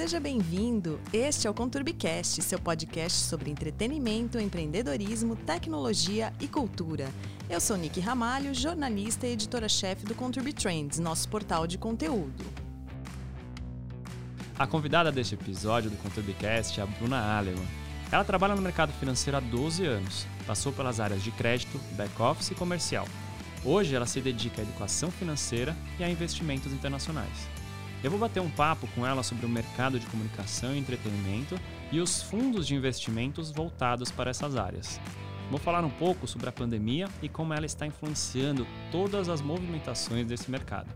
Seja bem-vindo. Este é o Conturbicast, seu podcast sobre entretenimento, empreendedorismo, tecnologia e cultura. Eu sou Nick Ramalho, jornalista e editora-chefe do Conturbi Trends, nosso portal de conteúdo. A convidada deste episódio do Conturbicast é a Bruna Aleman. Ela trabalha no mercado financeiro há 12 anos, passou pelas áreas de crédito, back-office e comercial. Hoje ela se dedica à educação financeira e a investimentos internacionais. Eu vou bater um papo com ela sobre o mercado de comunicação e entretenimento e os fundos de investimentos voltados para essas áreas. Vou falar um pouco sobre a pandemia e como ela está influenciando todas as movimentações desse mercado.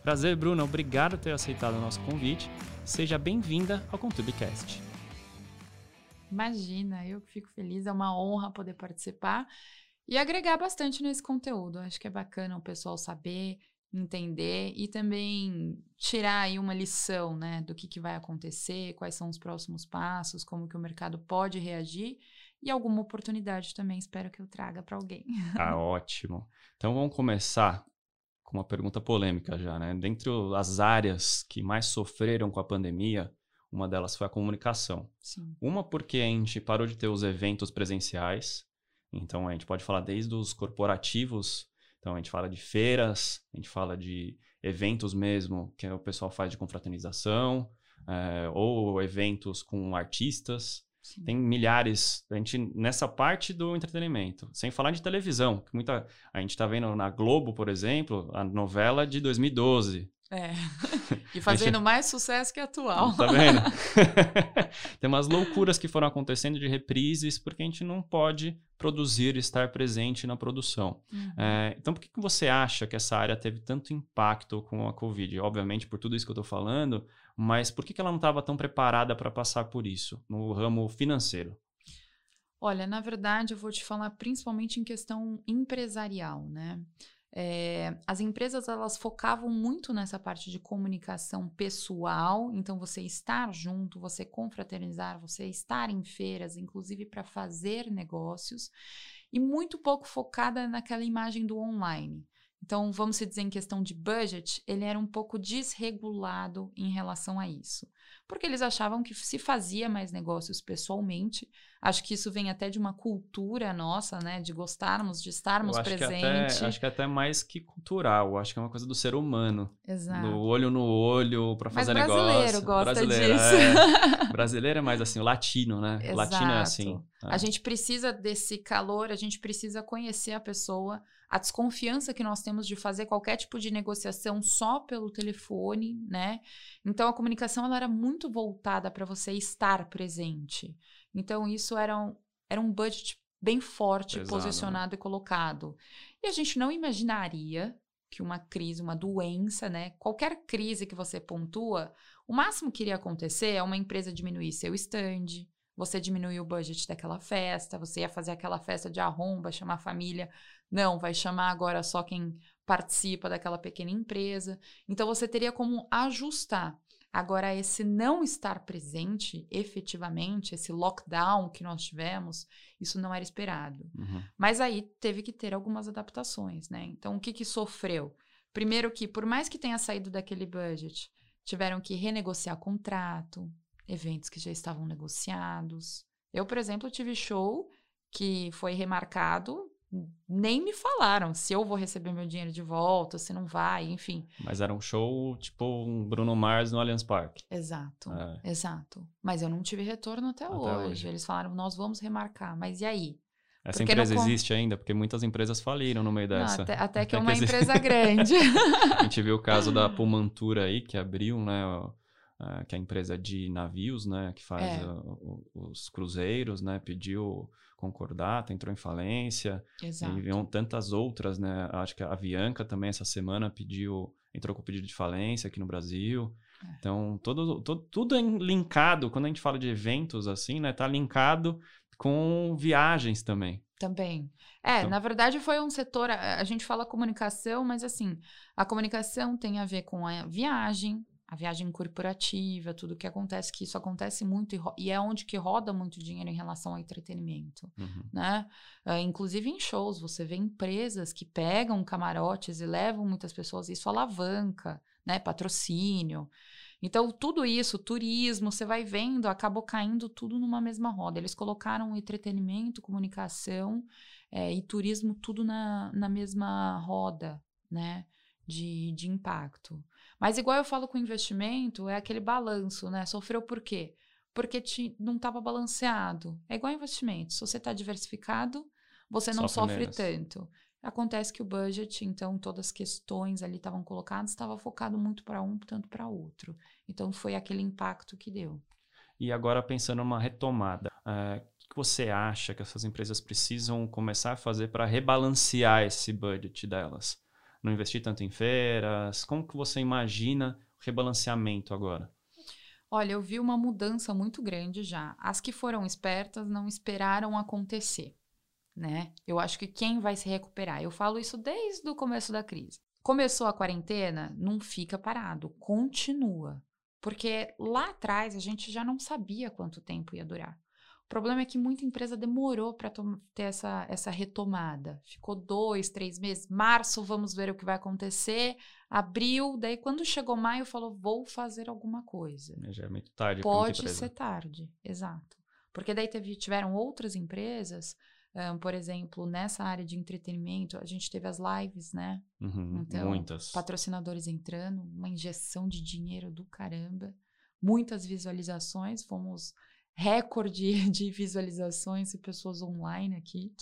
Prazer, Bruna, obrigado por ter aceitado o nosso convite. Seja bem-vinda ao ContubeCast. Imagina, eu fico feliz, é uma honra poder participar e agregar bastante nesse conteúdo. Acho que é bacana o pessoal saber entender e também tirar aí uma lição, né, do que, que vai acontecer, quais são os próximos passos, como que o mercado pode reagir e alguma oportunidade também espero que eu traga para alguém. Ah, ótimo. Então vamos começar com uma pergunta polêmica já, né? Dentre as áreas que mais sofreram com a pandemia, uma delas foi a comunicação. Sim. Uma porque a gente parou de ter os eventos presenciais, então a gente pode falar desde os corporativos então a gente fala de feiras, a gente fala de eventos mesmo, que o pessoal faz de confraternização, é, ou eventos com artistas. Sim. Tem milhares, a gente nessa parte do entretenimento, sem falar de televisão, que muita a gente está vendo na Globo, por exemplo, a novela de 2012, é. E fazendo gente... mais sucesso que atual. Tá vendo? Tem umas loucuras que foram acontecendo de reprises, porque a gente não pode produzir, estar presente na produção. Uhum. É, então, por que, que você acha que essa área teve tanto impacto com a Covid? Obviamente, por tudo isso que eu estou falando, mas por que, que ela não estava tão preparada para passar por isso no ramo financeiro? Olha, na verdade, eu vou te falar principalmente em questão empresarial, né? É, as empresas elas focavam muito nessa parte de comunicação pessoal, então você estar junto, você confraternizar, você estar em feiras, inclusive para fazer negócios, e muito pouco focada naquela imagem do online. Então, vamos dizer em questão de budget, ele era um pouco desregulado em relação a isso. Porque eles achavam que se fazia mais negócios pessoalmente. Acho que isso vem até de uma cultura nossa, né? De gostarmos, de estarmos presentes. Acho que até mais que cultural. Acho que é uma coisa do ser humano. Exato. Do olho no olho para fazer Mas brasileiro negócio. Gosta brasileiro disso. É. brasileiro é mais assim, o latino, né? Exato. Latino é assim. É. A gente precisa desse calor, a gente precisa conhecer a pessoa a desconfiança que nós temos de fazer qualquer tipo de negociação só pelo telefone, né? Então a comunicação ela era muito voltada para você estar presente. Então isso era um, era um budget bem forte, Pesado, né? posicionado né? e colocado. E a gente não imaginaria que uma crise, uma doença, né? Qualquer crise que você pontua, o máximo que iria acontecer é uma empresa diminuir seu stand, você diminuir o budget daquela festa, você ia fazer aquela festa de arromba, chamar a família. Não, vai chamar agora só quem participa daquela pequena empresa. Então você teria como ajustar. Agora, esse não estar presente efetivamente, esse lockdown que nós tivemos, isso não era esperado. Uhum. Mas aí teve que ter algumas adaptações, né? Então, o que, que sofreu? Primeiro que, por mais que tenha saído daquele budget, tiveram que renegociar contrato, eventos que já estavam negociados. Eu, por exemplo, tive show que foi remarcado, nem me falaram se eu vou receber meu dinheiro de volta, se não vai, enfim. Mas era um show tipo um Bruno Mars no Allianz Parque. Exato, é. exato. Mas eu não tive retorno até, até hoje. hoje. Eles falaram, nós vamos remarcar, mas e aí? Essa porque empresa não... existe ainda, porque muitas empresas faliram no meio dessa. Não, até, até, até, que é uma empresa grande. a gente viu o caso da Pumantura aí, que abriu, né? Uh, que é a empresa de navios, né, que faz é. uh, os cruzeiros, né, pediu concordata, entrou em falência. Exato. E viam tantas outras, né? Acho que a Avianca também essa semana pediu, entrou com pedido de falência aqui no Brasil. É. Então, todo, todo, tudo é linkado, quando a gente fala de eventos assim, né, tá linkado com viagens também. Também. É, então, na verdade foi um setor, a, a gente fala comunicação, mas assim, a comunicação tem a ver com a viagem, a viagem corporativa, tudo que acontece, que isso acontece muito e, e, é onde que roda muito dinheiro em relação ao entretenimento, uhum. né? Uh, inclusive em shows, você vê empresas que pegam camarotes e levam muitas pessoas, isso alavanca, né? Patrocínio. Então, tudo isso, turismo, você vai vendo, acabou caindo tudo numa mesma roda. Eles colocaram entretenimento, comunicação é, e turismo tudo na, na mesma roda, né? De, de impacto. Mas, igual eu falo com investimento, é aquele balanço, né? Sofreu por quê? Porque te, não estava balanceado. É igual investimento. Se você está diversificado, você não sofre, sofre tanto. Acontece que o budget, então, todas as questões ali estavam colocadas, estava focado muito para um, tanto para outro. Então, foi aquele impacto que deu. E agora, pensando numa retomada, uh, o que você acha que essas empresas precisam começar a fazer para rebalancear esse budget delas? Não investir tanto em feiras? Como que você imagina o rebalanceamento agora? Olha, eu vi uma mudança muito grande já. As que foram espertas não esperaram acontecer né? Eu acho que quem vai se recuperar? Eu falo isso desde o começo da crise. Começou a quarentena, não fica parado, continua. Porque lá atrás a gente já não sabia quanto tempo ia durar. O problema é que muita empresa demorou para ter essa, essa retomada. Ficou dois, três meses. Março, vamos ver o que vai acontecer. Abril, daí quando chegou maio, falou: vou fazer alguma coisa. Já é muito tarde. Pode ser tarde, exato. Porque daí teve, tiveram outras empresas um, por exemplo, nessa área de entretenimento, a gente teve as lives, né? Uhum, então, muitas. Patrocinadores entrando, uma injeção de dinheiro do caramba, muitas visualizações, fomos recorde de visualizações e pessoas online aqui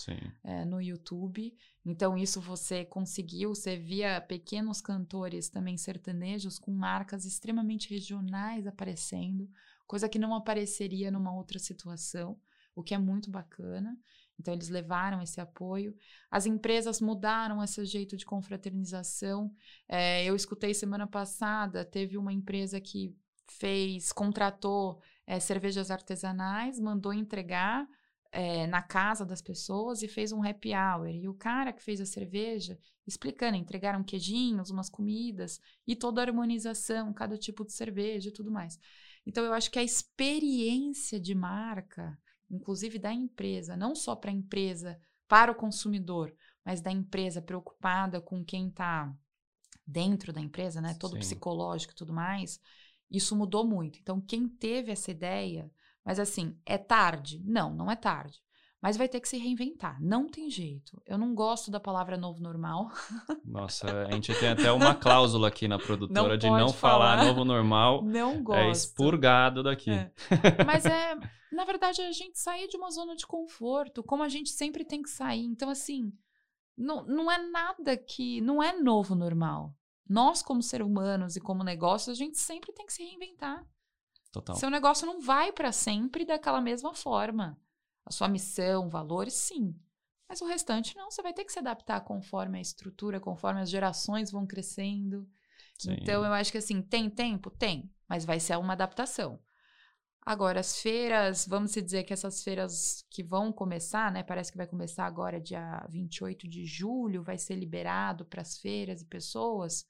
é, no YouTube. Então, isso você conseguiu, você via pequenos cantores também sertanejos com marcas extremamente regionais aparecendo, coisa que não apareceria numa outra situação, o que é muito bacana. Então, eles levaram esse apoio. As empresas mudaram esse jeito de confraternização. É, eu escutei semana passada, teve uma empresa que fez, contratou é, cervejas artesanais, mandou entregar é, na casa das pessoas e fez um happy hour. E o cara que fez a cerveja, explicando, entregaram queijinhos, umas comidas e toda a harmonização, cada tipo de cerveja e tudo mais. Então, eu acho que a experiência de marca inclusive da empresa, não só para a empresa, para o consumidor, mas da empresa preocupada com quem está dentro da empresa, né? Todo Sim. psicológico e tudo mais. Isso mudou muito. Então, quem teve essa ideia, mas assim, é tarde? Não, não é tarde. Mas vai ter que se reinventar. Não tem jeito. Eu não gosto da palavra novo normal. Nossa, a gente tem até uma cláusula aqui na produtora não de não falar. falar novo normal. Não é gosto. É expurgado daqui. É. Mas é, na verdade, a gente sair de uma zona de conforto, como a gente sempre tem que sair. Então, assim, não, não é nada que. Não é novo normal. Nós, como seres humanos e como negócio, a gente sempre tem que se reinventar. Total. Seu negócio não vai para sempre daquela mesma forma a sua missão, valores, sim. Mas o restante não, você vai ter que se adaptar conforme a estrutura, conforme as gerações vão crescendo. Sim. Então eu acho que assim, tem tempo? Tem, mas vai ser uma adaptação. Agora, as feiras, vamos dizer que essas feiras que vão começar, né? Parece que vai começar agora, dia 28 de julho, vai ser liberado para as feiras e pessoas.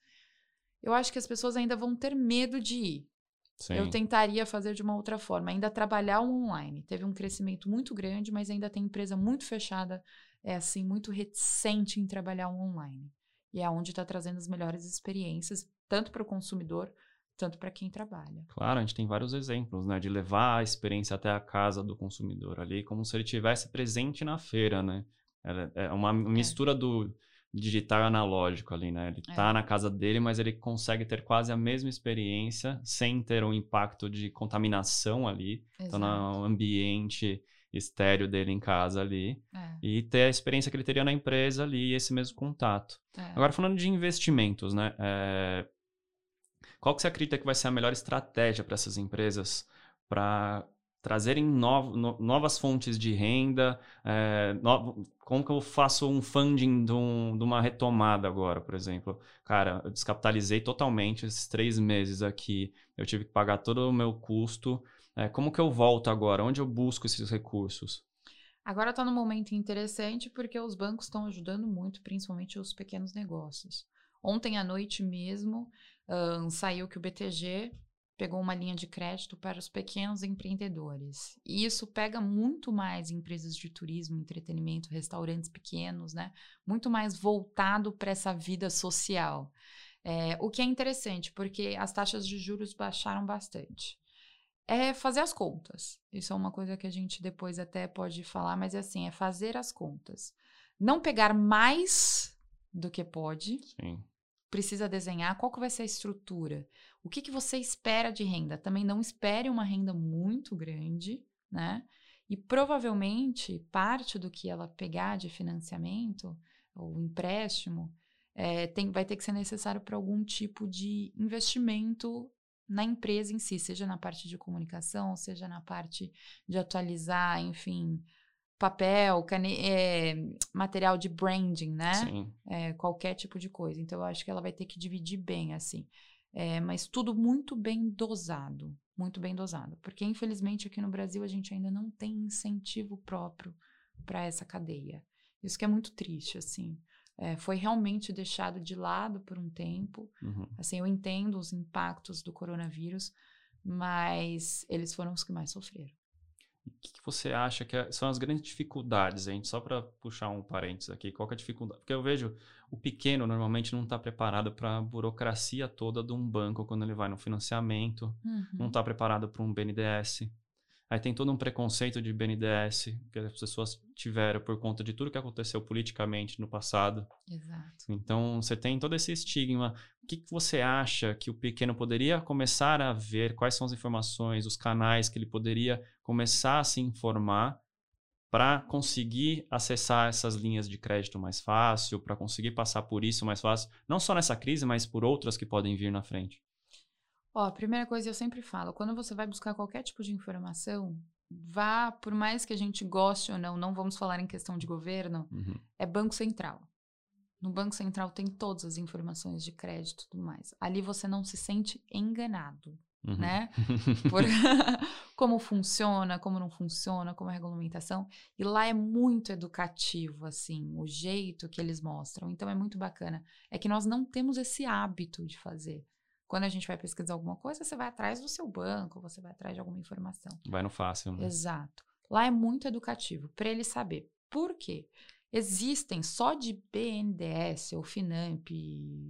Eu acho que as pessoas ainda vão ter medo de ir. Sim. Eu tentaria fazer de uma outra forma, ainda trabalhar online. Teve um crescimento muito grande, mas ainda tem empresa muito fechada, é assim, muito reticente em trabalhar online. E é onde está trazendo as melhores experiências, tanto para o consumidor, tanto para quem trabalha. Claro, a gente tem vários exemplos, né, de levar a experiência até a casa do consumidor ali, como se ele tivesse presente na feira, né? É uma é. mistura é. do digital analógico ali, né? Ele é. tá na casa dele, mas ele consegue ter quase a mesma experiência sem ter um impacto de contaminação ali. Exato. Então, no ambiente estéreo dele em casa ali. É. E ter a experiência que ele teria na empresa ali e esse mesmo contato. É. Agora, falando de investimentos, né? É... Qual que você acredita que vai ser a melhor estratégia para essas empresas para trazerem no, no, novas fontes de renda, é, no, como que eu faço um funding de, um, de, uma retomada agora, por exemplo? Cara, eu descapitalizei totalmente esses três meses aqui, eu tive que pagar todo o meu custo, é, como que eu volto agora? Onde eu busco esses recursos? Agora está num momento interessante porque os bancos estão ajudando muito, principalmente os pequenos negócios. Ontem à noite mesmo, um, saiu que o BTG pegou uma linha de crédito para os pequenos empreendedores. E isso pega muito mais empresas de turismo, entretenimento, restaurantes pequenos, né? Muito mais voltado para essa vida social. É, o que é interessante, porque as taxas de juros baixaram bastante. É fazer as contas. Isso é uma coisa que a gente depois até pode falar, mas é assim, é fazer as contas. Não pegar mais do que pode. Sim. Precisa desenhar qual que vai ser a estrutura. O que, que você espera de renda? Também não espere uma renda muito grande, né? E provavelmente parte do que ela pegar de financiamento ou empréstimo é, tem, vai ter que ser necessário para algum tipo de investimento na empresa em si, seja na parte de comunicação, seja na parte de atualizar, enfim, papel, cane é, material de branding, né? Sim. É, qualquer tipo de coisa. Então, eu acho que ela vai ter que dividir bem, assim. É, mas tudo muito bem dosado, muito bem dosado. Porque, infelizmente, aqui no Brasil a gente ainda não tem incentivo próprio para essa cadeia. Isso que é muito triste, assim. É, foi realmente deixado de lado por um tempo. Uhum. Assim, eu entendo os impactos do coronavírus, mas eles foram os que mais sofreram. O que, que você acha que é- são as grandes dificuldades, gente? Só para puxar um parênteses aqui, qual que é a dificuldade? Porque eu vejo o pequeno normalmente não está preparado para a burocracia toda de um banco quando ele vai no financiamento, não Uhum. está preparado para um BNDES. Aí tem todo um preconceito de BNDES que as pessoas tiveram por conta de tudo que aconteceu politicamente no passado. Exato. Então, você tem todo esse estigma. O que, que você acha que o pequeno poderia começar a ver? Quais são as informações, os canais que ele poderia começar a se informar para conseguir acessar essas linhas de crédito mais fácil, para conseguir passar por isso mais fácil? Não só nessa crise, mas por outras que podem vir na frente. Ó, a primeira coisa eu sempre falo, quando você vai buscar qualquer tipo de informação, vá, por mais que a gente goste ou não, não vamos falar em questão de governo, Uhum. é Banco Central. No Banco Central tem todas as informações de crédito e tudo mais. Ali você não se sente enganado, Uhum. né? Por como funciona, como não funciona, como é a regulamentação. E lá é muito educativo, assim, o jeito que eles mostram. Então é muito bacana. É que nós não temos esse hábito de fazer. Quando a gente vai pesquisar alguma coisa, você vai atrás do seu banco, você vai atrás de alguma informação. Vai no fácil, né? Exato. Lá é muito educativo, para ele saber. Por quê? Existem só de BNDES, ou Finamp,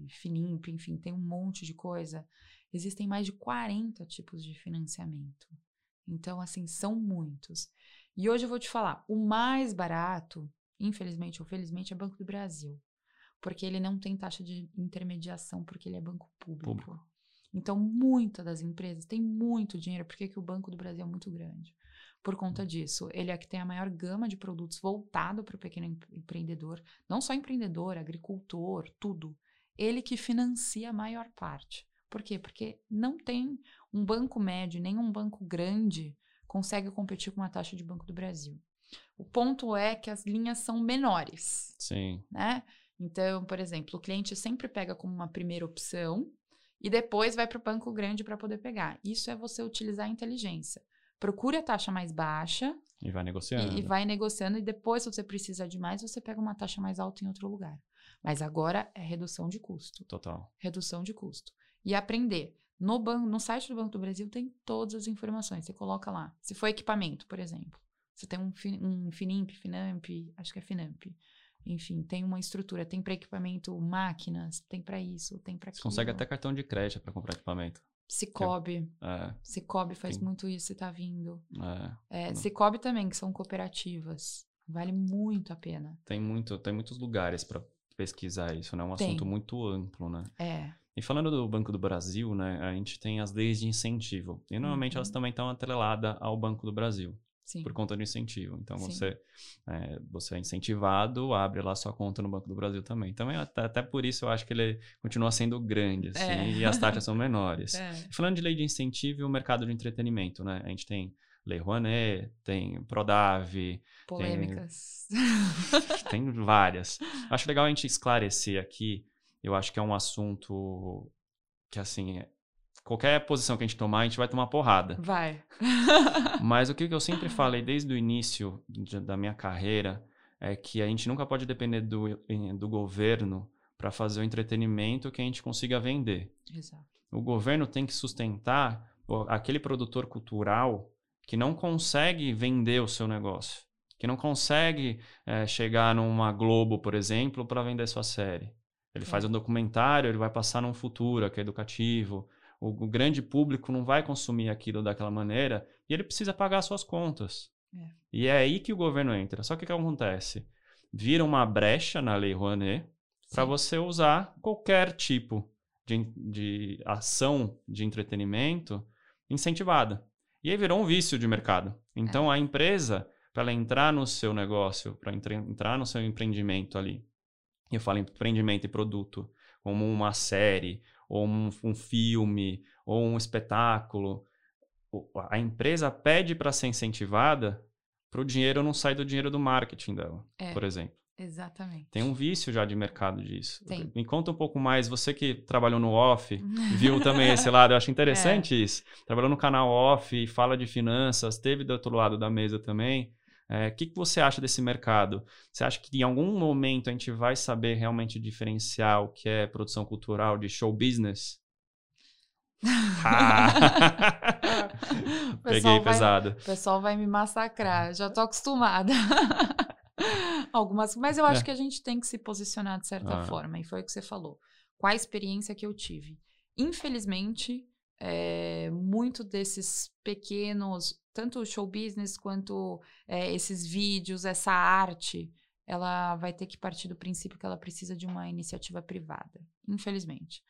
Finimp, enfim, tem um monte de coisa. Existem mais de 40 tipos de financiamento. Então, assim, são muitos. E hoje eu vou te falar, o mais barato, infelizmente ou felizmente, é Banco do Brasil. Porque ele não tem taxa de intermediação, porque ele é banco público. Público. Então, muitas das empresas têm muito dinheiro. Por que, que o Banco do Brasil é muito grande? Por conta disso. Ele é que tem a maior gama de produtos voltado para o pequeno empre- empreendedor. Não só empreendedor, agricultor, tudo. Ele que financia a maior parte. Por quê? Porque não tem um banco médio, nem um banco grande consegue competir com a taxa de Banco do Brasil. O ponto é que as linhas são menores Sim. né? Então, por exemplo, o cliente sempre pega como uma primeira opção e depois vai para o banco grande para poder pegar. Isso é você utilizar a inteligência. Procure a taxa mais baixa E vai e, negociando. e vai negociando, e depois, se você precisar de mais, você pega uma taxa mais alta em outro lugar. Mas agora é redução de custo. Total. Redução de custo. E aprender. No, banco, no site do Banco do Brasil tem todas as informações. Você coloca lá. Se for equipamento, por exemplo. Você tem um, um Finimp, Finamp, acho que é Finamp. Enfim, tem uma estrutura. Tem para equipamento máquinas, tem para isso, tem para Você aquilo. consegue até cartão de crédito para comprar equipamento. Cicobi. É, Cicobi faz Tem. muito isso, você tá vindo. é. É. Cicobi também, que são cooperativas. Vale muito a pena. Tem, muito, tem muitos lugares para pesquisar isso, né? É um Tem. assunto muito amplo, né? É. E falando do Banco do Brasil, né? A gente tem as leis de incentivo. E normalmente Uhum. elas também estão atreladas ao Banco do Brasil, Sim. por conta do incentivo. Então Sim. você é, você é incentivado, abre lá sua conta no Banco do Brasil também. Também até, até por isso eu acho que ele continua sendo grande, assim, É. e as taxas são menores. É. Falando de lei de incentivo e o mercado de entretenimento, né? A gente tem Lei Rouanet, tem Prodave, Polêmicas. tem várias. Acho legal a gente esclarecer aqui. Eu acho que é um assunto que, assim, qualquer posição que a gente tomar, a gente vai tomar porrada. Vai. Mas o que eu sempre falei desde o início da minha carreira é que a gente nunca pode depender do, do governo para fazer o entretenimento que a gente consiga vender. Exato. O governo tem que sustentar aquele produtor cultural que não consegue vender o seu negócio, que não consegue é, chegar numa Globo, por exemplo, para vender sua série. Ele é. faz um documentário, ele vai passar num futuro que é educativo. O, grande público não vai consumir aquilo daquela maneira e ele precisa pagar suas contas. É. E é aí que o governo entra. Só que o que acontece? Vira uma brecha na Lei Rouanet para você usar qualquer tipo de, de ação de entretenimento incentivada. E aí virou um vício de mercado. Então é. a empresa, para ela entrar no seu negócio, para entrar no seu empreendimento ali, eu falo empreendimento e produto, como uma série, ou um, um filme, ou um espetáculo, a empresa pede para ser incentivada para o dinheiro não sair do dinheiro do marketing dela, é. por exemplo. Exatamente. Tem um vício já de mercado disso. Tem. Me conta um pouco mais, você que trabalhou no off, viu também esse lado, eu acho interessante é. isso. Trabalhou no canal off, fala de finanças, teve do outro lado da mesa também. O é, que, que você acha desse mercado? Você acha que em algum momento a gente vai saber realmente diferenciar o que é produção cultural de show business? ah. Peguei pesado. o pessoal vai me massacrar, já tô acostumada. Algumas, mas eu acho é. que a gente tem que se posicionar de certa ah. forma, e foi o que você falou. Qual a experiência que eu tive? Infelizmente, é, muito desses pequenos, tanto o show business quanto é, esses vídeos, essa arte, ela vai ter que partir do princípio que ela precisa de uma iniciativa privada, infelizmente.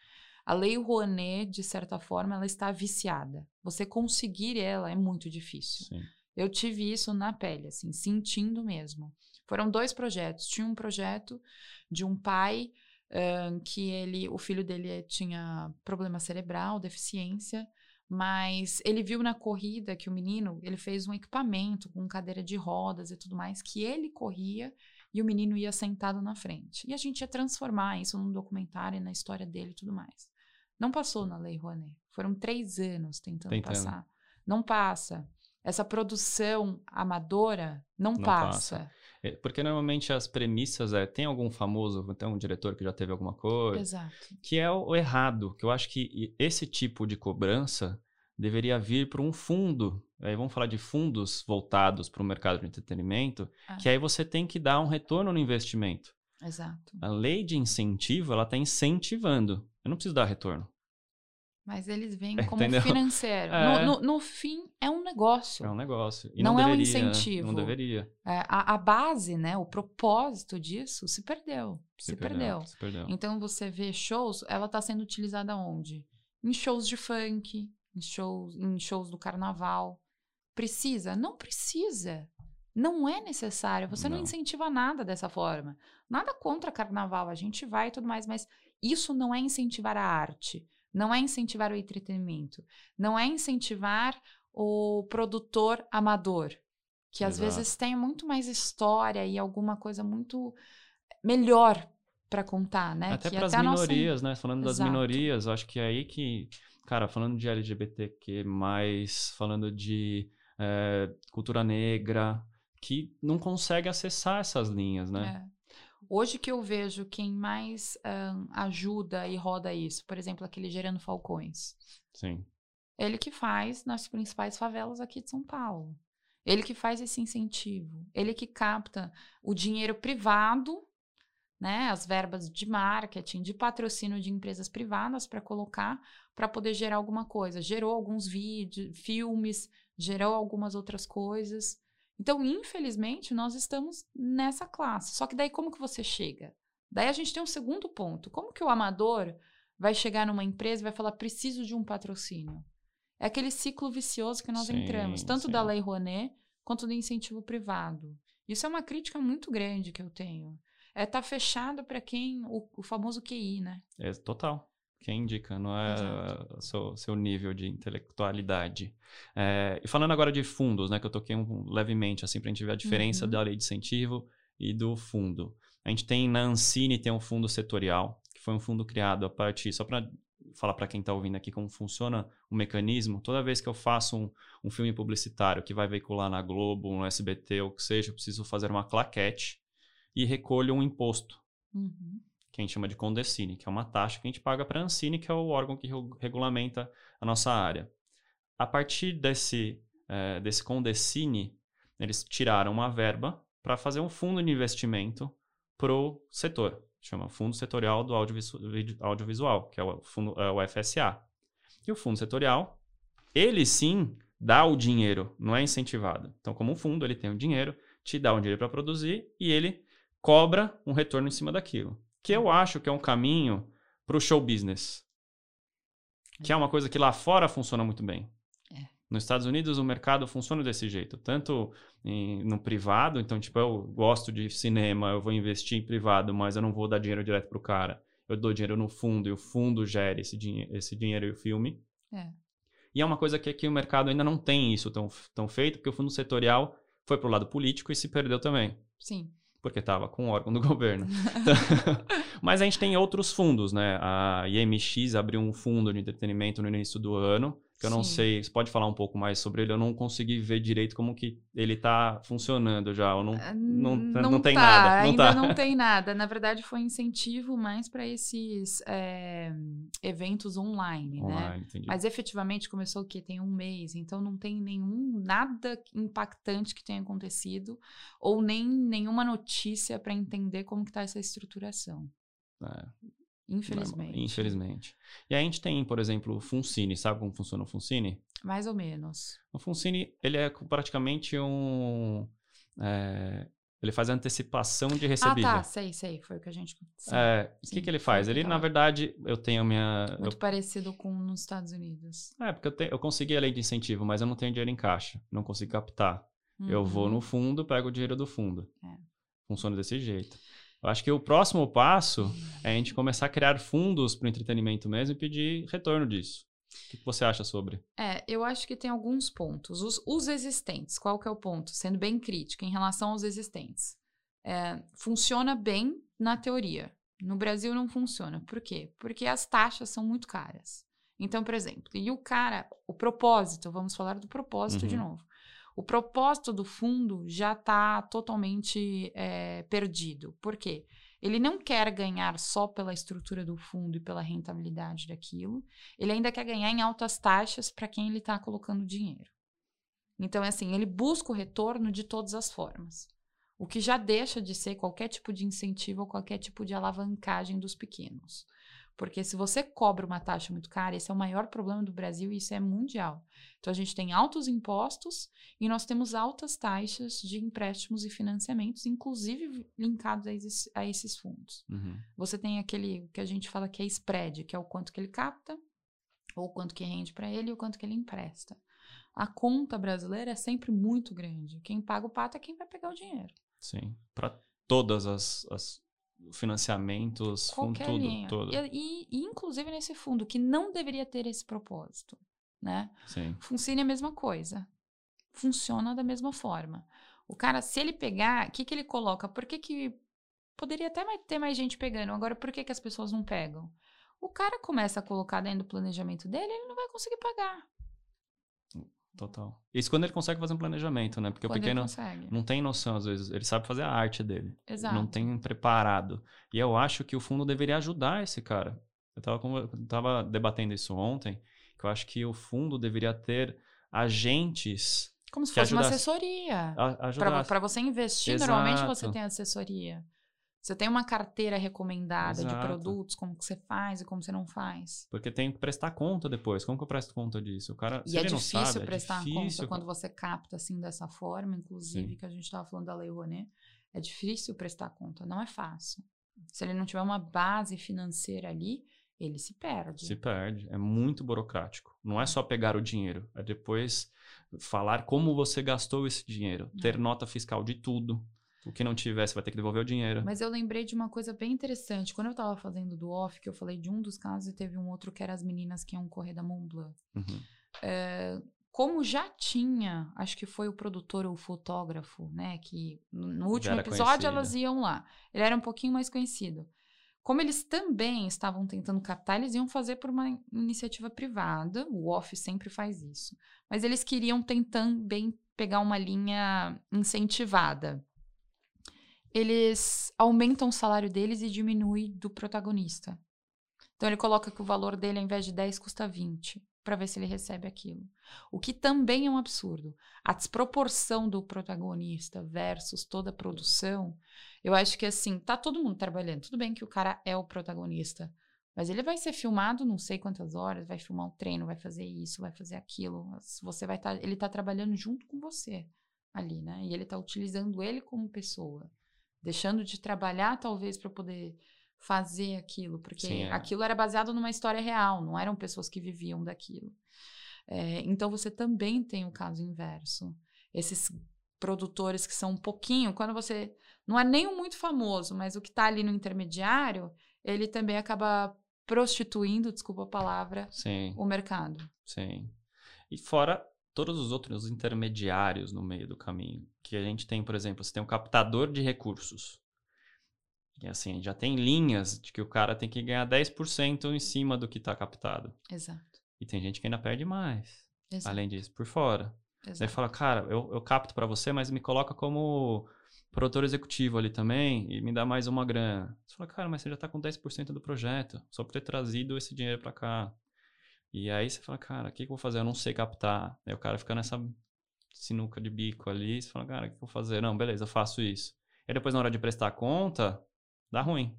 A lei Rouanet, de certa forma, ela está viciada. Você conseguir ela é muito difícil. Sim. Eu tive isso na pele, assim, sentindo mesmo. Foram dois projetos. Tinha um projeto de um pai um, que ele, o filho dele tinha problema cerebral, deficiência, mas ele viu na corrida que o menino, ele fez um equipamento com cadeira de rodas e tudo mais, que ele corria e o menino ia sentado na frente. E a gente ia transformar isso num documentário na história dele e tudo mais. Não passou na Lei Rouanet. Foram três anos tentando, tentando. passar. Não passa. Essa produção amadora não, não passa. passa. É, porque normalmente as premissas é, tem algum famoso, tem um diretor que já teve alguma coisa. Exato. Que é o, o errado, que eu acho que esse tipo de cobrança deveria vir para um fundo. Aí vamos falar de fundos voltados para o mercado de entretenimento, ah. que aí você tem que dar um retorno no investimento. Exato. A lei de incentivo, ela está incentivando. Eu não preciso dar retorno. Mas eles veem como Entendeu? financeiro. É. No, no, no, fim, é um negócio. É um negócio. E não, não deveria, é um incentivo. Não deveria. É, a, a, base, né, o propósito disso se perdeu. Se, se, perdeu, perdeu. se, perdeu, Então, você vê shows, ela está sendo utilizada onde? Em shows de funk, em shows, em shows do carnaval. Precisa? Não precisa. Não é necessário. Você não. não incentiva nada dessa forma. Nada contra carnaval. A gente vai e tudo mais, mas isso não é incentivar a arte não é incentivar o entretenimento, não é incentivar o produtor amador, que às vezes tem muito mais história e alguma coisa muito melhor para contar, né? Até para as minorias, nossa... né? Falando Exato. das minorias, acho que é aí que, cara, falando de LGBTQ+, falando de é, cultura negra, que não consegue acessar essas linhas, né? É. Hoje que eu vejo quem mais um, ajuda e roda isso, por exemplo, aquele Gerando Falcões. Sim. Ele que faz nas principais favelas aqui de São Paulo. Ele que faz esse incentivo. Ele que capta o dinheiro privado, né, as verbas de marketing, de patrocínio de empresas privadas para colocar para poder gerar alguma coisa. Gerou alguns vídeos, filmes, gerou algumas outras coisas. Então, infelizmente, nós estamos nessa classe. Só que daí como que você chega? Daí a gente tem um segundo ponto. Como que o amador vai chegar numa empresa e vai falar preciso de um patrocínio? É aquele ciclo vicioso que nós sim, entramos, tanto sim. da Lei Rouanet quanto do incentivo privado. Isso é uma crítica muito grande que eu tenho. É estar tá fechado para quem o, o, famoso QI, né? É total quem indica, não é o seu, seu, nível de intelectualidade. É, e falando agora de fundos, né, que eu toquei um, levemente, assim, para a gente ver a diferença uhum. da lei de incentivo e do fundo. A gente tem na Ancine, tem um fundo setorial, que foi um fundo criado a partir, só para falar para quem está ouvindo aqui como funciona o mecanismo, toda vez que eu faço um, um filme publicitário que vai veicular na Globo, no SBT ou o que seja, eu preciso fazer uma claquete e recolho um imposto. Uhum que a gente chama de Condecine, que é uma taxa que a gente paga para a Ancine, que é o órgão que regulamenta a nossa área. A partir desse, é, desse Condecine, eles tiraram uma verba para fazer um fundo de investimento para o setor, chama Fundo Setorial do Audiovisual, que é o, fundo, é o FSA. E o fundo setorial, ele sim dá o dinheiro, não é incentivado. Então, como um fundo, ele tem o dinheiro, te dá o dinheiro para produzir e ele cobra um retorno em cima daquilo. Que eu acho que é um caminho para o show business. Que é uma coisa que lá fora funciona muito bem. É. Nos Estados Unidos o mercado funciona desse jeito, tanto em, no privado, então tipo eu gosto de cinema, eu vou investir em privado, mas eu não vou dar dinheiro direto pro cara. Eu dou dinheiro no fundo e o fundo gera esse, dinhe esse dinheiro e o filme. É. E é uma coisa que aqui o mercado ainda não tem isso tão, tão feito, porque o fundo setorial foi pro lado político e se perdeu também. Sim porque estava com o órgão do governo. Mas a gente tem outros fundos, né? A IMX abriu um fundo de entretenimento no início do ano, que eu Sim. não sei, você pode falar um pouco mais sobre ele? Eu não consegui ver direito como que ele está funcionando já, ou não, ah, não, não, não tem tá, nada. Não ainda tá. não tem nada. Na verdade, foi incentivo mais para esses é, eventos online, né? online né? Entendi. Mas efetivamente começou o quê? Tem um mês, então não tem nenhum, nada impactante que tenha acontecido, ou nem nenhuma notícia para entender como que está essa estruturação. É. Infelizmente. Infelizmente. E a gente tem, por exemplo, o Funcine. Sabe como funciona o Funcine? Mais ou menos. O Funcine, ele é praticamente um... É, ele faz a antecipação de recebível. Ah, tá. Sei, sei. Foi o que a gente... Sim, é, o que, que ele faz? Ele, na verdade, eu tenho a minha... Muito eu... parecido com nos Estados Unidos. É, porque eu, te, eu consegui a lei de incentivo, mas eu não tenho dinheiro em caixa. Não consigo captar. Uhum. Eu vou no uhum. fundo, pego o dinheiro do fundo. É. Funciona desse jeito. Eu acho que o próximo passo é a gente começar a criar fundos para o entretenimento mesmo e pedir retorno disso. O que você acha sobre? É, eu acho que tem alguns pontos. Os, os existentes, qual que é o ponto? Sendo bem crítica em relação aos existentes. É, funciona bem na teoria. No Brasil não funciona. Por quê? Porque as taxas são muito caras. Então, por exemplo, e o cara, o propósito, vamos falar do propósito uhum. de novo. O propósito do fundo já está totalmente é, perdido. Por quê? Ele não quer ganhar só pela estrutura do fundo e pela rentabilidade daquilo, ele ainda quer ganhar em altas taxas para quem ele está colocando dinheiro. Então, é assim, ele busca o retorno de todas as formas. O que já deixa de ser qualquer tipo de incentivo ou qualquer tipo de alavancagem dos pequenos. Porque se você cobra uma taxa muito cara, esse é o maior problema do Brasil e isso é mundial. Então a gente tem altos impostos e nós temos altas taxas de empréstimos e financiamentos, inclusive linkados a esses, a esses fundos. Uhum. Você tem aquele que a gente fala que é spread, que é o quanto que ele capta, ou o quanto que rende para ele e o quanto que ele empresta. A conta brasileira é sempre muito grande. Quem paga o pato é quem vai pegar o dinheiro. Sim, para todas as, as financiamentos, Qualquer fundo, tudo, linha. Todo. E, e, inclusive nesse fundo, que não deveria ter esse propósito, né? Sim. Funciona a mesma coisa. Funciona da mesma forma. O cara, se ele pegar, o que, que ele coloca? Por que, que poderia até ter mais gente pegando? Agora, por que, que as pessoas não pegam? O cara começa a colocar dentro do planejamento dele, ele não vai conseguir pagar. Total. Isso quando ele consegue fazer um planejamento, né? Porque quando o pequeno não tem noção, às vezes. Ele sabe fazer a arte dele. Exato. Não tem preparado. E eu acho que o fundo deveria ajudar esse cara. Eu tava, eu tava debatendo isso ontem, que eu acho que o fundo deveria ter agentes. Como se fosse uma assessoria. Para você investir, Exato. normalmente você tem assessoria. Você tem uma carteira recomendada Exato. de produtos, como que você faz e como você não faz. Porque tem que prestar conta depois. Como que eu presto conta disso? O cara, e é difícil sabe, é prestar é difícil. conta quando você capta assim dessa forma, inclusive, Sim. que a gente estava falando da Lei Rouanet. É difícil prestar conta, não é fácil. Se ele não tiver uma base financeira ali, ele se perde. Se perde. É muito burocrático. Não é só pegar o dinheiro, é depois falar como você gastou esse dinheiro, ter é. nota fiscal de tudo. O que não tiver, você vai ter que devolver o dinheiro. Mas eu lembrei de uma coisa bem interessante. Quando eu tava fazendo do off, que eu falei de um dos casos e teve um outro que era as meninas que iam correr da Mont Blanc. Uhum. É, como já tinha, acho que foi o produtor ou o fotógrafo, né? Que no último episódio elas iam lá. Ele era um pouquinho mais conhecido. Como eles também estavam tentando captar, eles iam fazer por uma iniciativa privada. O off sempre faz isso. Mas eles queriam também pegar uma linha incentivada. Eles aumentam o salário deles e diminui do protagonista. Então ele coloca que o valor dele, ao invés de 10, custa 20, para ver se ele recebe aquilo. O que também é um absurdo. A desproporção do protagonista versus toda a produção, eu acho que assim, tá todo mundo trabalhando. Tudo bem que o cara é o protagonista, mas ele vai ser filmado não sei quantas horas, vai filmar um treino, vai fazer isso, vai fazer aquilo. Você vai estar, tá, ele tá trabalhando junto com você ali, né? E ele tá utilizando ele como pessoa, deixando de trabalhar talvez para poder fazer aquilo, porque Sim, é. aquilo era baseado numa história real, não eram pessoas que viviam daquilo. É, então você também tem o caso inverso. Esses produtores que são um pouquinho, quando você não é nem um muito famoso, mas o que está ali no intermediário, ele também acaba prostituindo, desculpa a palavra, Sim. o mercado. Sim. E fora todos os outros intermediários no meio do caminho, que a gente tem, por exemplo, você tem um captador de recursos. E assim, já tem linhas de que o cara tem que ganhar 10% em cima do que está captado. Exato. E tem gente que ainda perde mais. Exato. Além disso, por fora. Exato. Daí fala, cara, eu, eu capto para você, mas me coloca como produtor executivo ali também e me dá mais uma grana. Você fala, cara, mas você já está com 10% do projeto, só por ter trazido esse dinheiro para cá. E aí você fala, cara, o que, que, eu vou fazer? Eu não sei captar. Aí o cara fica nessa sinuca de bico ali, você fala, cara, o que eu vou fazer? Não, beleza, eu faço isso. E depois na hora de prestar conta, dá ruim.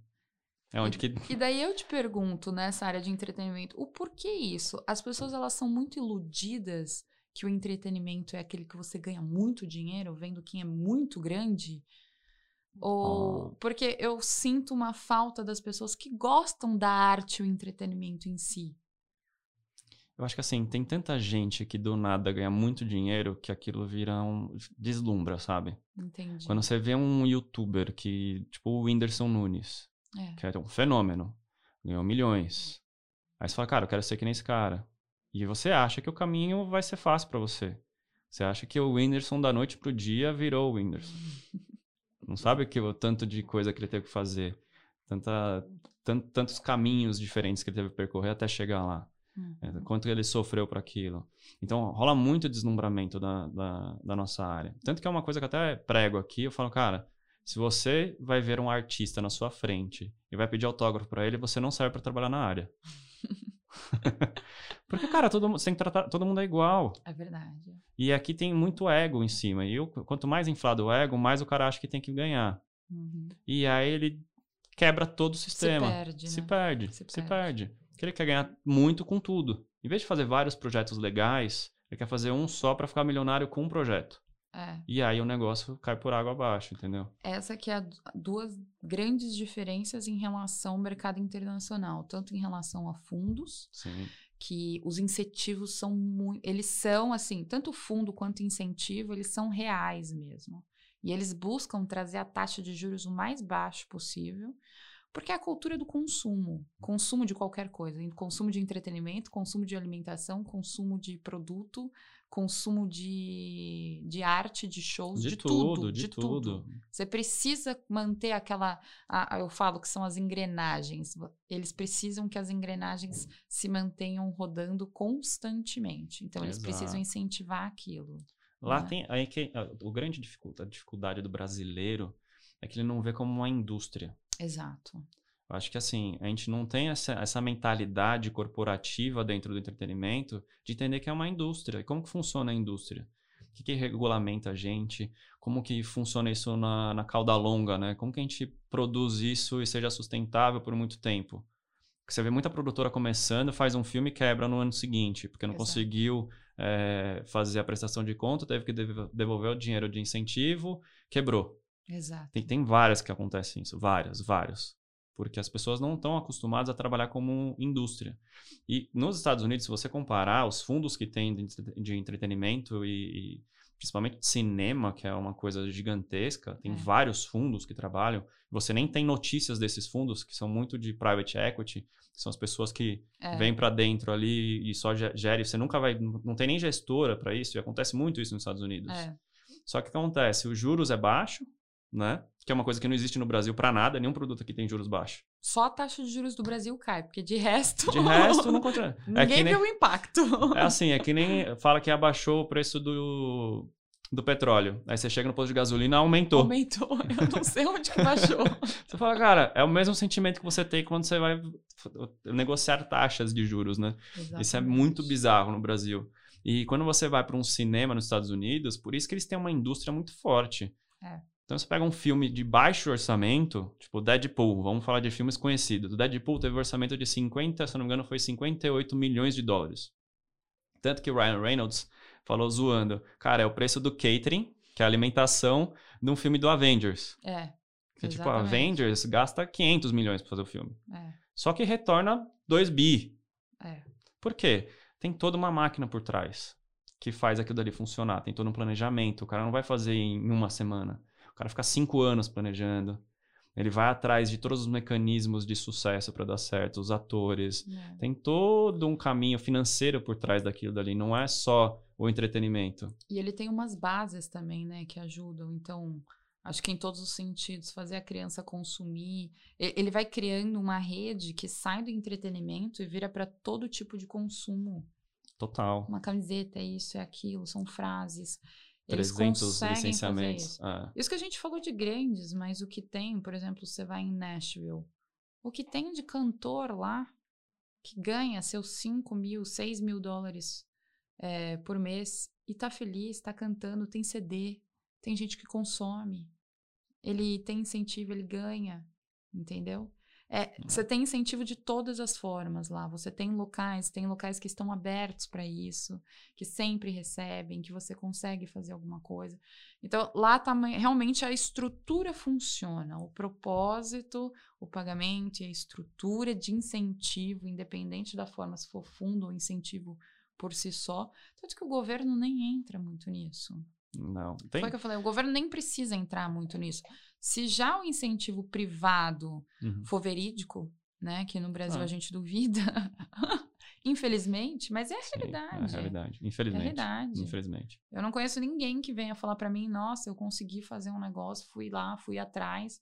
É onde que... E daí eu te pergunto, nessa área de entretenimento, o porquê isso? As pessoas, elas são muito iludidas que o entretenimento é aquele que você ganha muito dinheiro vendo quem é muito grande? Ou oh. porque eu sinto uma falta das pessoas que gostam da arte e o entretenimento em si. Eu acho que assim, tem tanta gente que do nada ganha muito dinheiro que aquilo vira um. deslumbra, sabe? Entendi. Quando você vê um youtuber que, tipo o Whindersson Nunes, é. que é um fenômeno, ganhou milhões. Aí você fala, cara, eu quero ser que nem esse cara. E você acha que o caminho vai ser fácil para você. Você acha que o Whindersson da noite pro dia virou o Whindersson. Não sabe que o tanto de coisa que ele teve que fazer, tanta, tant, tantos caminhos diferentes que ele teve que percorrer até chegar lá. Uhum. Quanto ele sofreu para aquilo. Então, rola muito deslumbramento da, da, da, nossa área. Tanto que é uma coisa que até prego aqui, eu falo, cara, se você vai ver um artista na sua frente e vai pedir autógrafo para ele, você não serve para trabalhar na área. Porque, cara, todo, você tem que tratar, todo mundo é igual. É verdade. E aqui tem muito ego em cima. E eu, quanto mais inflado o ego, mais o cara acha que tem que ganhar. Uhum. E aí ele quebra todo o sistema. Se perde. Se né? perde. Se, se perde. perde. Porque ele quer ganhar muito com tudo. Em vez de fazer vários projetos legais, ele quer fazer um só para ficar milionário com um projeto. É. E aí o negócio cai por água abaixo, entendeu? Essa que é a, duas grandes diferenças em relação ao mercado internacional, tanto em relação a fundos, Sim. que os incentivos são muito, eles são assim, tanto fundo quanto incentivo, eles são reais mesmo. E eles buscam trazer a taxa de juros o mais baixo possível porque é a cultura do consumo, consumo de qualquer coisa, consumo de entretenimento, consumo de alimentação, consumo de produto, consumo de, de arte, de shows, de, de tudo, tudo, de, de tudo. tudo. Você precisa manter aquela, a, eu falo que são as engrenagens. Eles precisam que as engrenagens se mantenham rodando constantemente. Então eles Exato. precisam incentivar aquilo. Lá né? tem aí que o grande dificuldade, a dificuldade do brasileiro é que ele não vê como uma indústria. Exato. Eu acho que assim, a gente não tem essa, essa mentalidade corporativa dentro do entretenimento de entender que é uma indústria. E como que funciona a indústria? O que, que regulamenta a gente? Como que funciona isso na, na cauda longa, né? Como que a gente produz isso e seja sustentável por muito tempo? Você vê muita produtora começando, faz um filme e quebra no ano seguinte, porque não Exato. conseguiu é, fazer a prestação de conta, teve que devolver o dinheiro de incentivo, quebrou. Exato. Tem, tem várias que acontecem isso, várias, vários. Porque as pessoas não estão acostumadas a trabalhar como indústria. E nos Estados Unidos, se você comparar os fundos que tem de, de entretenimento e, e, principalmente cinema, que é uma coisa gigantesca, tem é. vários fundos que trabalham. Você nem tem notícias desses fundos, que são muito de private equity, que são as pessoas que é. vêm para dentro ali e só gerem. Você nunca vai. Não tem nem gestora para isso, e acontece muito isso nos Estados Unidos. É. Só que acontece, os juros é baixo, né? Que é uma coisa que não existe no Brasil para nada, nenhum produto aqui tem juros baixos. Só a taxa de juros do Brasil cai, porque de resto. De resto, não contra... Ninguém é nem... viu o impacto. É assim, é que nem fala que abaixou o preço do, do petróleo. Aí você chega no posto de gasolina, aumentou. Aumentou. Eu não sei onde que baixou. Você fala, cara, é o mesmo sentimento que você tem quando você vai negociar taxas de juros, né? Exatamente. Isso é muito bizarro no Brasil. E quando você vai para um cinema nos Estados Unidos, por isso que eles têm uma indústria muito forte. É. Então você pega um filme de baixo orçamento, tipo Deadpool, vamos falar de filmes conhecidos. O Deadpool teve um orçamento de 50, se não me engano, foi 58 milhões de dólares. Tanto que o Ryan Reynolds falou zoando, cara, é o preço do catering, que é a alimentação, de um filme do Avengers. É. Que tipo, Exatamente. Avengers gasta 500 milhões para fazer o filme. É. Só que retorna 2 bi. É. Por quê? Tem toda uma máquina por trás que faz aquilo dali funcionar. Tem todo um planejamento. O cara não vai fazer em uma semana. O cara fica cinco anos planejando. Ele vai atrás de todos os mecanismos de sucesso para dar certo, os atores. É. Tem todo um caminho financeiro por trás daquilo dali. Não é só o entretenimento. E ele tem umas bases também, né, que ajudam. Então, acho que em todos os sentidos, fazer a criança consumir. Ele vai criando uma rede que sai do entretenimento e vira para todo tipo de consumo. Total. Uma camiseta, é isso, é aquilo, são frases. Eles 300 conseguem fazer licenciamentos. isso. É. Isso que a gente falou de grandes, mas o que tem, por exemplo, você vai em Nashville. O que tem de cantor lá que ganha seus 5 mil, 6 mil dólares é, por mês e tá feliz, tá cantando, tem CD, tem gente que consome. Ele tem incentivo, ele ganha, entendeu? É, você tem incentivo de todas as formas lá. Você tem locais, tem locais que estão abertos para isso, que sempre recebem, que você consegue fazer alguma coisa. Então, lá tá, realmente a estrutura funciona, o propósito, o pagamento e a estrutura de incentivo, independente da forma, se for fundo ou incentivo por si só. Tanto que o governo nem entra muito nisso. Não. Tem. Foi o que eu falei, o governo nem precisa entrar muito nisso. Se já o incentivo privado Uhum. for verídico, né, que no Brasil Ah. a gente duvida, infelizmente, mas é a Sim, realidade. É a realidade. É a Infelizmente. realidade. Infelizmente. Eu não conheço ninguém que venha falar pra mim, nossa, eu consegui fazer um negócio, fui lá, fui atrás.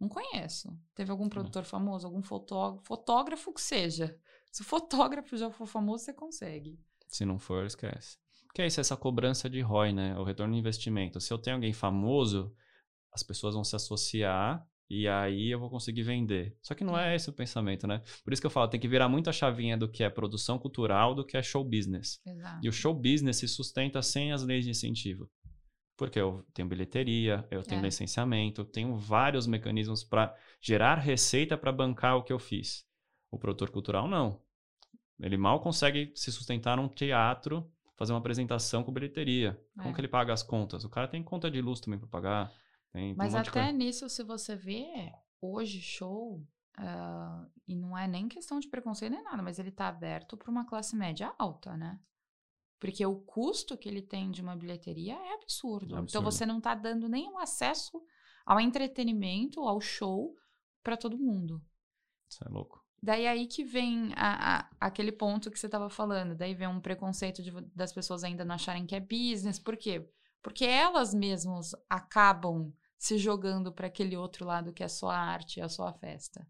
Não conheço. Teve algum produtor famoso, algum fotógrafo, fotógrafo que seja. Se o fotógrafo já for famoso, você consegue. Se não for, esquece. Porque é isso, essa cobrança de ROI, né? O retorno do investimento. Se eu tenho alguém famoso, as pessoas vão se associar e aí eu vou conseguir vender. Só que não é esse o pensamento, né? Por isso que eu falo, tem que virar muito a chavinha do que é produção cultural do que é show business. Exato. E o show business se sustenta sem as leis de incentivo. Porque eu tenho bilheteria, eu tenho É. licenciamento, eu tenho vários mecanismos para gerar receita para bancar o que eu fiz. O produtor cultural não. Ele mal consegue se sustentar num teatro, fazer uma apresentação com bilheteria. Como É. que ele paga as contas? O cara tem conta de luz também para pagar. Tem, tem Mas um até nisso, se você vê, hoje show, ah, e não é nem questão de preconceito nem nada, mas ele tá aberto para uma classe média alta, né? Porque o custo que ele tem de uma bilheteria é absurdo. Então Absurdo. você não tá dando nenhum acesso ao entretenimento, ao show, para todo mundo. Isso é louco. Daí aí que vem a- a- aquele ponto que você estava falando. Daí vem um preconceito de das pessoas ainda não acharem que é business. Por quê? Porque elas mesmas acabam se jogando para aquele outro lado que é só a arte, é só a festa.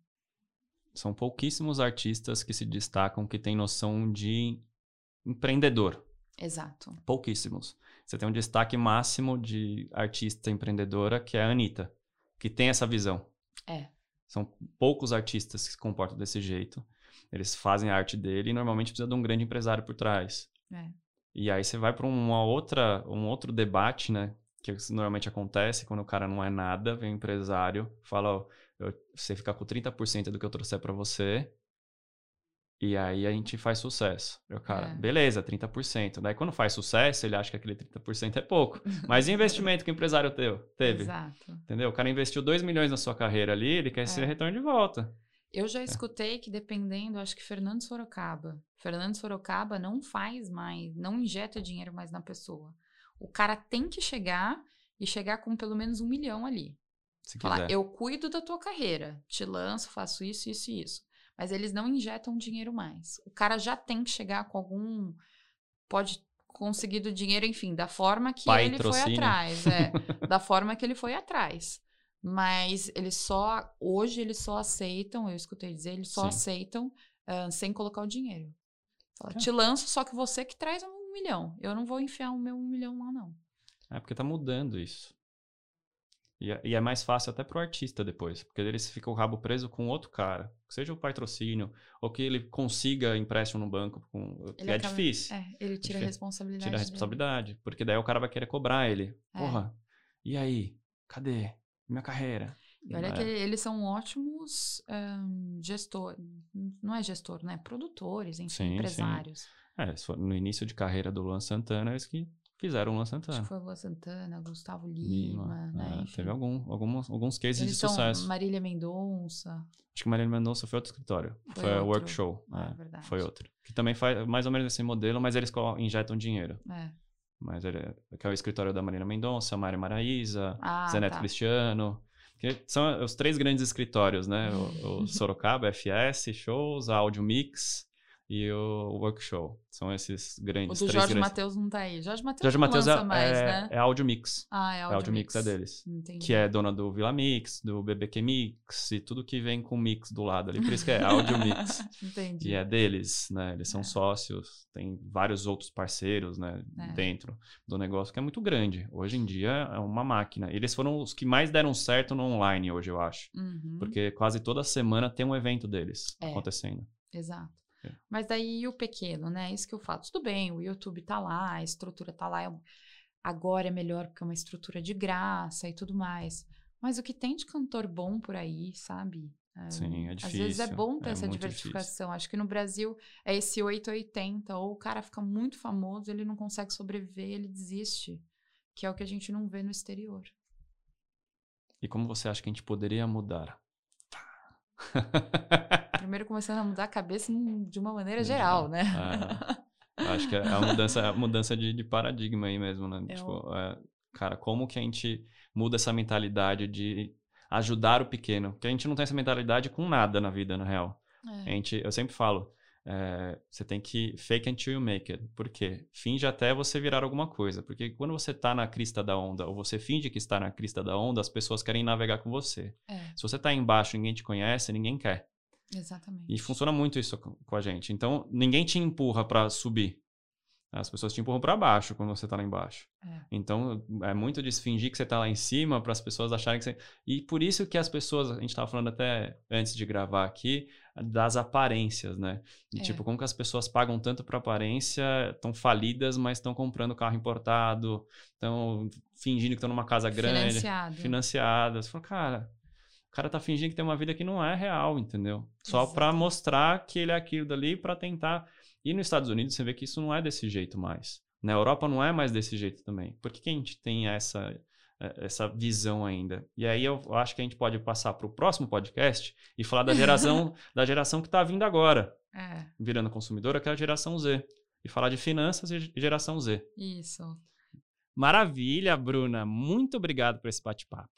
São pouquíssimos artistas que se destacam que têm noção de empreendedor. Exato. pouquíssimos. Você tem um destaque máximo de artista empreendedora, que é a Anitta, que tem essa visão. É. São poucos artistas que se comportam desse jeito. Eles fazem a arte dele e normalmente precisa de um grande empresário por trás. É. E aí você vai para uma outra, um outro debate, né? Que normalmente acontece quando o cara não é nada, vem um empresário, fala, ó, eu- você fica com 30% do que eu trouxer para você. E aí a gente faz sucesso. Eu, cara, É. beleza, 30%. Daí quando faz sucesso, ele acha que aquele 30% é pouco. Mas e investimento que o empresário teu, teve? Exato. Entendeu? O cara investiu 2 milhões na sua carreira ali, ele quer esse É. retorno de volta. Eu já escutei que dependendo, acho que Fernando Sorocaba. Fernando Sorocaba não faz mais, não injeta dinheiro mais na pessoa. O cara tem que chegar e chegar com pelo menos um milhão ali. Se Falar, quiser. eu cuido da tua carreira, te lanço, faço isso, isso e isso. Mas eles não injetam dinheiro mais. O cara já tem que chegar com algum. Pode conseguir do dinheiro, enfim, da forma que ele foi Patrocínio. atrás. É, da forma que ele foi atrás. Mas eles só. Hoje eles só aceitam, eu escutei dizer, eles só Sim. aceitam ah, sem colocar o dinheiro. Fala, Tá. te lanço, só que você que traz um milhão. Eu não vou enfiar o meu um milhão lá, não. É porque tá mudando isso. E é, e é mais fácil até pro artista depois, porque ele fica o rabo preso com outro cara, seja o patrocínio, ou que ele consiga empréstimo no banco, com, que é acaba- difícil. É, ele tira a responsabilidade. Tira a dele. responsabilidade, porque daí o cara vai querer cobrar ele. É. Porra, e aí? Cadê? Minha carreira? E olha É. que eles são ótimos ahn, gestor, não é gestor, né? Produtores, enfim, Sim, sim. empresários. É, se for no início de carreira do Luan Santana, eles que fizeram o Luan Acho Santana. que foi Lua Santana, Gustavo Lima, Lima, né? é, teve algum, alguns, alguns cases Eles de sucesso. Marília Mendonça. Acho que Marília Mendonça foi outro escritório. Foi Foi, outro. Work Show. Ah, é, verdade. foi outro. Que também faz mais ou menos esse modelo, mas eles injetam dinheiro. É. Mas ele é, que é o escritório da Marina Mendonça, Mari Maraíza, Ah, Zé Neto tá. Cristiano. Que são os três grandes escritórios, né? O, o Sorocaba, FS, Shows, a Audio Mix e o Work Show. São esses O grandes. do três Jorge grandes. Matheus não tá aí. Jorge Matheus Jorge não Matheus lança é, mais, é, né? é Audio Mix. Ah, é É Audio, Audio Mix é deles. Entendi. Que é dona do Vila Mix, do BBQ Mix e tudo que vem com mix do lado ali. Por isso que é Audio Mix. Entendi. E é deles, né? Eles são É. sócios, tem vários outros parceiros, né? É. Dentro do negócio, que é muito grande. Hoje em dia é uma máquina. Eles foram os que mais deram certo no online hoje, eu acho. Uhum. Porque quase toda semana tem um evento deles É. acontecendo. Exato. É. Mas daí o pequeno, né? Isso que eu falo. Tudo bem, o YouTube tá lá, a estrutura tá lá. é Agora é melhor porque é uma estrutura de graça e tudo mais. Mas o que tem de cantor bom por aí, sabe? É, Sim, é Às vezes é difícil, bom ter é essa diversificação. Acho que no Brasil é esse 880, ou o cara fica muito famoso, ele não consegue sobreviver, ele desiste. Que é o que a gente não vê no exterior. E como você acha que a gente poderia mudar? Primeiro começando a mudar a cabeça de uma maneira geral, geral. né? É. Acho que é a mudança, a mudança de, de paradigma aí mesmo, né? É tipo, é, cara, como que a gente muda essa mentalidade de ajudar o pequeno? Porque a gente não tem essa mentalidade com nada na vida, na real. A É. gente, eu sempre falo, é, você tem que fake until you make it. Por quê? Finge até você virar alguma coisa. Porque quando você tá na crista da onda, ou você finge que está na crista da onda, as pessoas querem navegar com você. É, Se você tá embaixo e ninguém te conhece, ninguém quer. exatamente. E funciona muito isso com com a gente. Então, ninguém te empurra para subir. As pessoas te empurram para baixo quando você tá lá embaixo. É. Então, é muito de fingir que você tá lá em cima para as pessoas acharem que você. E por isso que as pessoas, a gente tava falando até antes de gravar aqui, das aparências, né? De, É. Tipo, como que as pessoas pagam tanto para aparência, estão falidas, mas estão comprando carro importado, estão fingindo que estão numa casa grande Financiado. financiada. Você fala, cara, o cara tá fingindo que tem uma vida que não é real, entendeu? Só pra Exato. mostrar que ele é aquilo dali pra tentar. E nos Estados Unidos você vê que isso não é desse jeito mais. Na Europa não é mais desse jeito também. Por que, que a gente tem essa, eh, essa visão ainda? E aí eu acho que a gente pode passar pro próximo podcast e falar da geração, da geração que tá vindo agora, É, virando consumidora, que é a geração Z. E falar de finanças e geração Z. isso. Maravilha, Bruna. Muito obrigado por esse bate-papo.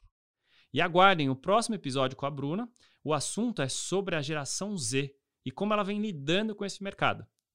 E aguardem o próximo episódio com a Bruna. O assunto é sobre a geração Z e como ela vem lidando com esse mercado.